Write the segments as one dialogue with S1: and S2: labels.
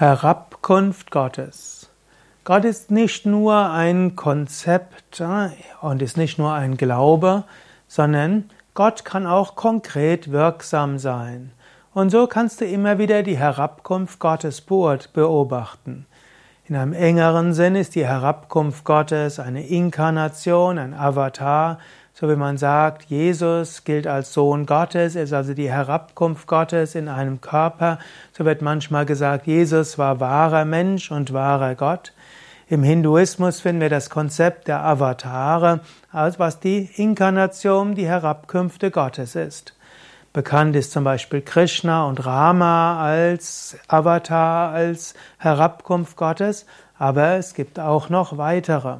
S1: Herabkunft Gottes. Gott ist nicht nur ein Konzept und ist nicht nur ein Glaube, sondern Gott kann auch konkret wirksam sein. Und so kannst du immer wieder die Herabkunft Gottes beobachten. In einem engeren Sinn ist die Herabkunft Gottes eine Inkarnation, ein Avatar, so wie man sagt, Jesus gilt als Sohn Gottes, ist also die Herabkunft Gottes in einem Körper. So wird manchmal gesagt, Jesus war wahrer Mensch und wahrer Gott. Im Hinduismus finden wir das Konzept der Avatare, als was die Inkarnation, die Herabkünfte Gottes ist. Bekannt ist zum Beispiel Krishna und Rama als Avatar, als Herabkunft Gottes, aber es gibt auch noch weitere.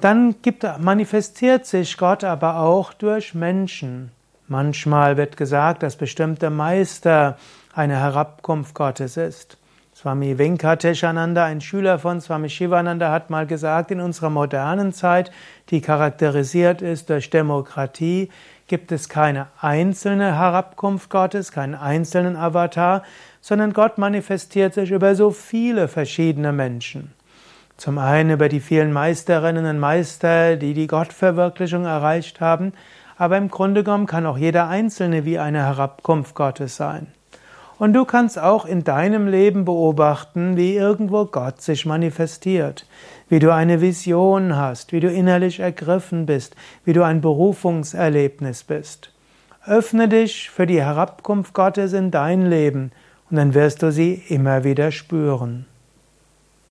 S1: Dann gibt, manifestiert sich Gott aber auch durch Menschen. Manchmal wird gesagt, dass bestimmte Meister eine Herabkunft Gottes ist. Swami Venkateshananda, ein Schüler von Swami Shivananda, hat mal gesagt, in unserer modernen Zeit, die charakterisiert ist durch Demokratie, gibt es keine einzelne Herabkunft Gottes, keinen einzelnen Avatar, sondern Gott manifestiert sich über so viele verschiedene Menschen. Zum einen über die vielen Meisterinnen und Meister, die die Gottverwirklichung erreicht haben, aber im Grunde genommen kann auch jeder Einzelne wie eine Herabkunft Gottes sein. Und du kannst auch in deinem Leben beobachten, wie irgendwo Gott sich manifestiert, wie du eine Vision hast, wie du innerlich ergriffen bist, wie du ein Berufungserlebnis bist. Öffne dich für die Herabkunft Gottes in dein Leben und dann wirst du sie immer wieder spüren.